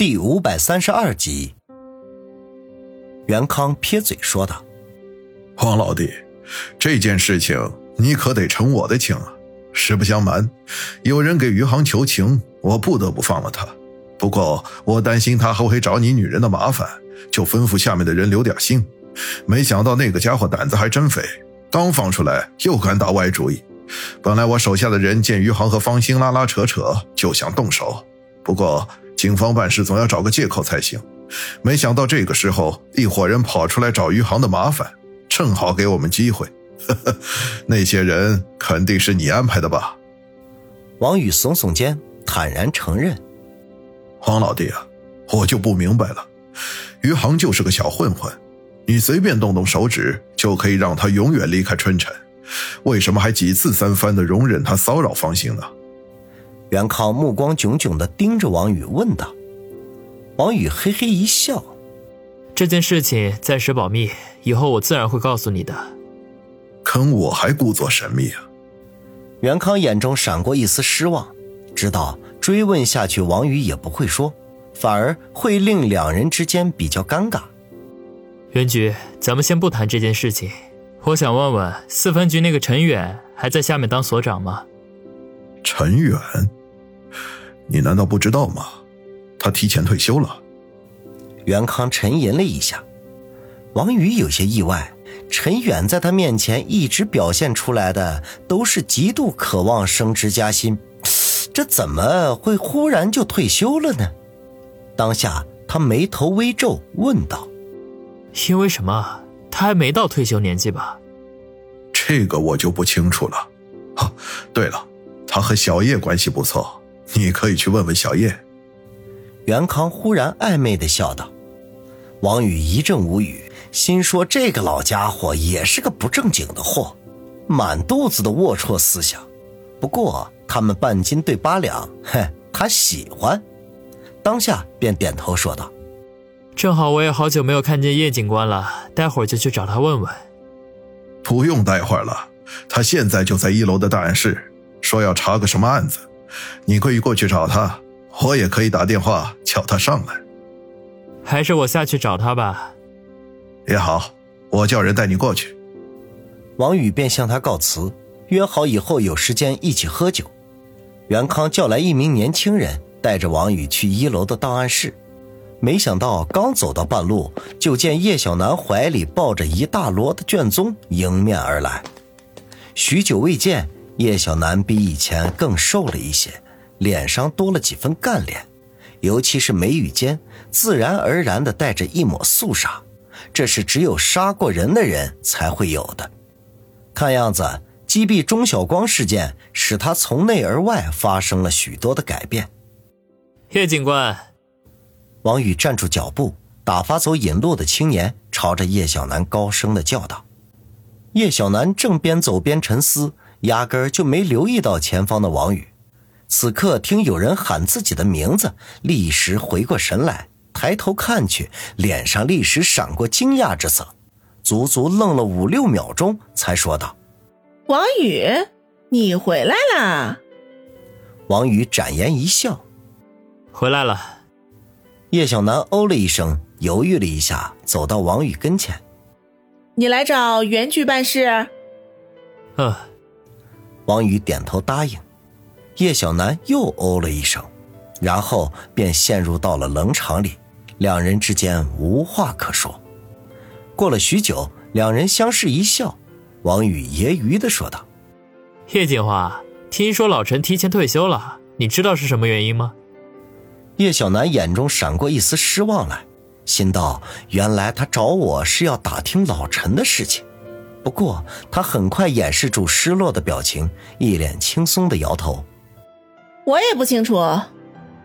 第五百三十二集，袁康撇嘴说道：“黄老弟，这件事情你可得承我的情啊！实不相瞒，有人给余杭求情，我不得不放了他。不过我担心他还会找你女人的麻烦，就吩咐下面的人留点心。没想到那个家伙胆子还真肥，刚放出来又敢打歪主意。本来我手下的人见余杭和方兴拉拉扯扯，就想动手。不过警方办事总要找个借口才行。没想到这个时候，一伙人跑出来找余杭的麻烦，正好给我们机会。呵呵，那些人肯定是你安排的吧？王宇耸耸肩，坦然承认：“黄老弟啊，我就不明白了，余杭就是个小混混，你随便动动手指就可以让他永远离开春城。”为什么还几次三番的容忍他骚扰方兴呢？袁康目光炯炯的盯着王宇问道。王宇嘿嘿一笑：“这件事情暂时保密，以后我自然会告诉你的。”坑我还故作神秘啊！袁康眼中闪过一丝失望，知道追问下去王宇也不会说，反而会令两人之间比较尴尬。袁局，咱们先不谈这件事情。我想问问四分局那个陈远还在下面当所长吗？陈远，你难道不知道吗？他提前退休了。袁康沉吟了一下，王宇有些意外。陈远在他面前一直表现出来的都是极度渴望升职加薪，这怎么会忽然就退休了呢？当下他眉头微皱，问道：“因为什么？”他还没到退休年纪吧？这个我就不清楚了。哦，对了，他和小叶关系不错，你可以去问问小叶。袁康忽然暧昧的笑道。王宇一阵无语，心说这个老家伙也是个不正经的货，满肚子的龌龊思想。不过他们半斤对八两，嘿，他喜欢。当下便点头说道。正好我也好久没有看见叶警官了，待会儿就去找他问问。不用待会儿了，他现在就在一楼的档案室，说要查个什么案子，你可以过去找他，我也可以打电话叫他上来。还是我下去找他吧。也好，我叫人带你过去。王宇便向他告辞，约好以后有时间一起喝酒。袁康叫来一名年轻人，带着王宇去一楼的档案室。没想到刚走到半路，就见叶小楠怀里抱着一大摞的卷宗迎面而来。许久未见，叶小楠比以前更瘦了一些，脸上多了几分干练，尤其是眉宇间，自然而然的带着一抹肃杀，这是只有杀过人的人才会有的。看样子，击毙钟晓光事件使他从内而外发生了许多的改变。叶警官。王宇站住脚步，打发走引路的青年，朝着叶小楠高声的叫道：“叶小楠正边走边沉思，压根儿就没留意到前方的王宇。此刻听有人喊自己的名字，立时回过神来，抬头看去，脸上立时闪过惊讶之色，足足愣了五六秒钟，才说道：‘王宇，你回来啦！’王宇展颜一笑：‘回来了。’”叶小楠哦了一声，犹豫了一下，走到王宇跟前：“你来找袁局办事？”“嗯。”王宇点头答应。叶小楠又哦了一声，然后便陷入到了冷场里，两人之间无话可说。过了许久，两人相视一笑，王宇揶揄的说道：“叶锦华，听说老陈提前退休了，你知道是什么原因吗？”叶小楠眼中闪过一丝失望来，心道：“原来他找我是要打听老陈的事情。”不过他很快掩饰住失落的表情，一脸轻松的摇头：“我也不清楚，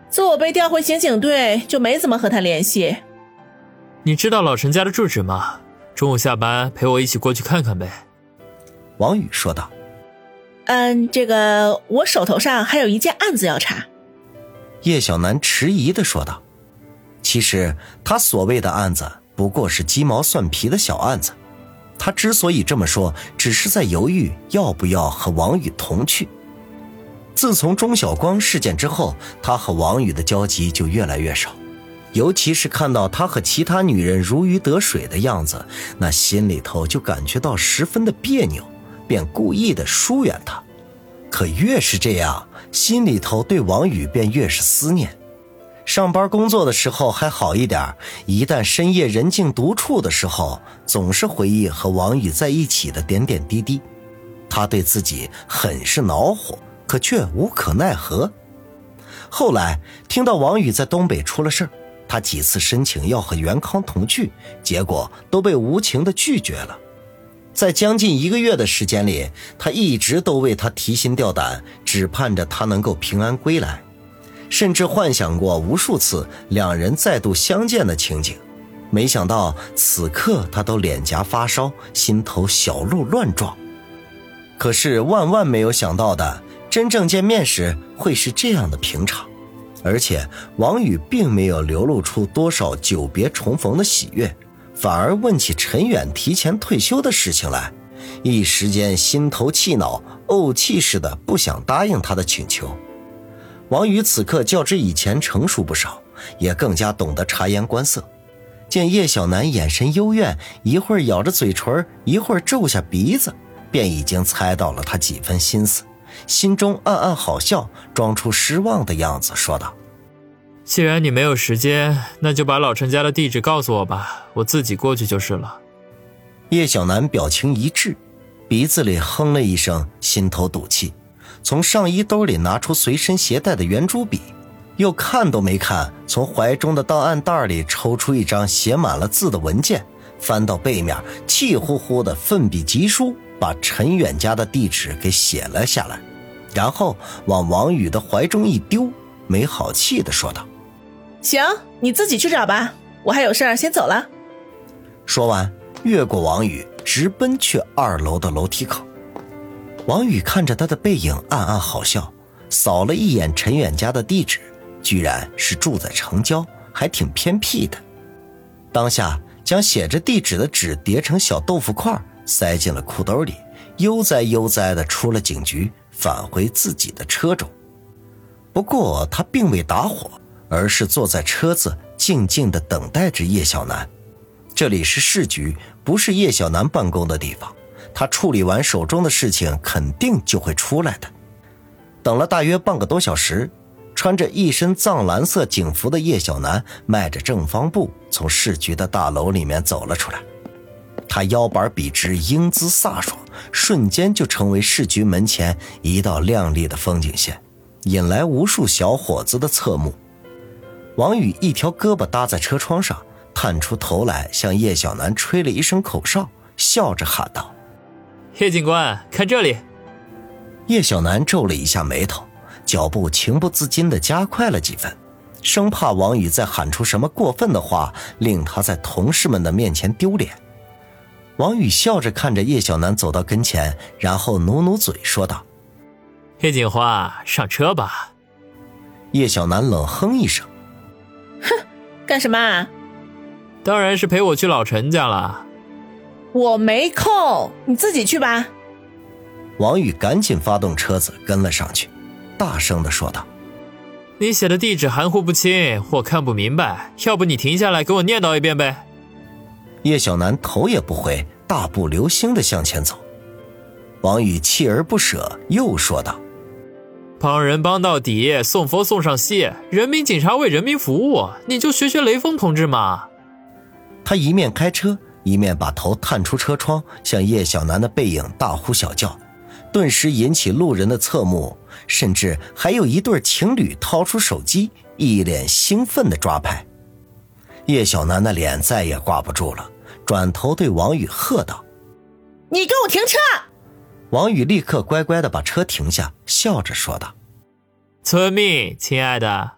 自我被调回刑警队就没怎么和他联系。”你知道老陈家的住址吗？中午下班陪我一起过去看看呗。”王宇说道。“嗯，这个我手头上还有一件案子要查。”叶小楠迟疑的说道：“其实他所谓的案子不过是鸡毛蒜皮的小案子。他之所以这么说，只是在犹豫要不要和王宇同去。自从钟晓光事件之后，他和王宇的交集就越来越少。尤其是看到他和其他女人如鱼得水的样子，那心里头就感觉到十分的别扭，便故意的疏远他。可越是这样，心里头对王宇便越是思念。上班工作的时候还好一点，一旦深夜人静独处的时候，总是回忆和王宇在一起的点点滴滴。他对自己很是恼火，可却无可奈何。后来听到王宇在东北出了事他几次申请要和袁康同去，结果都被无情的拒绝了。在将近一个月的时间里，他一直都为他提心吊胆，只盼着他能够平安归来。甚至幻想过无数次两人再度相见的情景，没想到此刻他都脸颊发烧，心头小鹿乱撞。可是万万没有想到的，真正见面时会是这样的平常，而且王宇并没有流露出多少久别重逢的喜悦，反而问起陈远提前退休的事情来，一时间心头气恼，怄气似的不想答应他的请求。王宇此刻较之以前成熟不少，也更加懂得察言观色。见叶小楠眼神幽怨，一会儿咬着嘴唇，一会儿皱下鼻子，便已经猜到了他几分心思，心中暗暗好笑，装出失望的样子，说道：“既然你没有时间，那就把老陈家的地址告诉我吧，我自己过去就是了。”叶小楠表情一滞，鼻子里哼了一声，心头赌气。从上衣兜里拿出随身携带的圆珠笔，又看都没看，从怀中的档案袋里抽出一张写满了字的文件，翻到背面，气呼呼的奋笔疾书，把陈远家的地址给写了下来，然后往王宇的怀中一丢，没好气的说道：“行，你自己去找吧，我还有事儿，先走了。”说完，越过王宇，直奔去二楼的楼梯口。王宇看着他的背影，暗暗好笑，扫了一眼陈远家的地址，居然是住在城郊，还挺偏僻的。当下将写着地址的纸叠成小豆腐块，塞进了裤兜里，悠哉悠哉地出了警局，返回自己的车中。不过他并未打火，而是坐在车子，静静地等待着叶小楠。这里是市局，不是叶小楠办公的地方。他处理完手中的事情，肯定就会出来的。等了大约半个多小时，穿着一身藏蓝色警服的叶小楠迈着正方步从市局的大楼里面走了出来。他腰板笔直，英姿飒爽，瞬间就成为市局门前一道亮丽的风景线，引来无数小伙子的侧目。王宇一条胳膊搭在车窗上，探出头来向叶小楠吹了一声口哨，笑着喊道。叶警官，看这里！叶小楠皱了一下眉头，脚步情不自禁的加快了几分，生怕王宇再喊出什么过分的话，令他在同事们的面前丢脸。王宇笑着看着叶小楠走到跟前，然后努努嘴说道：“叶锦花，上车吧。”叶小楠冷哼一声：“哼，干什么？当然是陪我去老陈家了。”我没空，你自己去吧。王宇赶紧发动车子跟了上去，大声的说道：“你写的地址含糊不清，我看不明白，要不你停下来给我念叨一遍呗。”叶小楠头也不回，大步流星的向前走。王宇锲而不舍，又说道：“帮人帮到底，送佛送上西，人民警察为人民服务，你就学学雷锋同志嘛。”他一面开车。一面把头探出车窗，向叶小楠的背影大呼小叫，顿时引起路人的侧目，甚至还有一对情侣掏出手机，一脸兴奋的抓拍。叶小楠的脸再也挂不住了，转头对王宇喝道：“你给我停车！”王宇立刻乖乖的把车停下，笑着说道：“遵命，亲爱的。”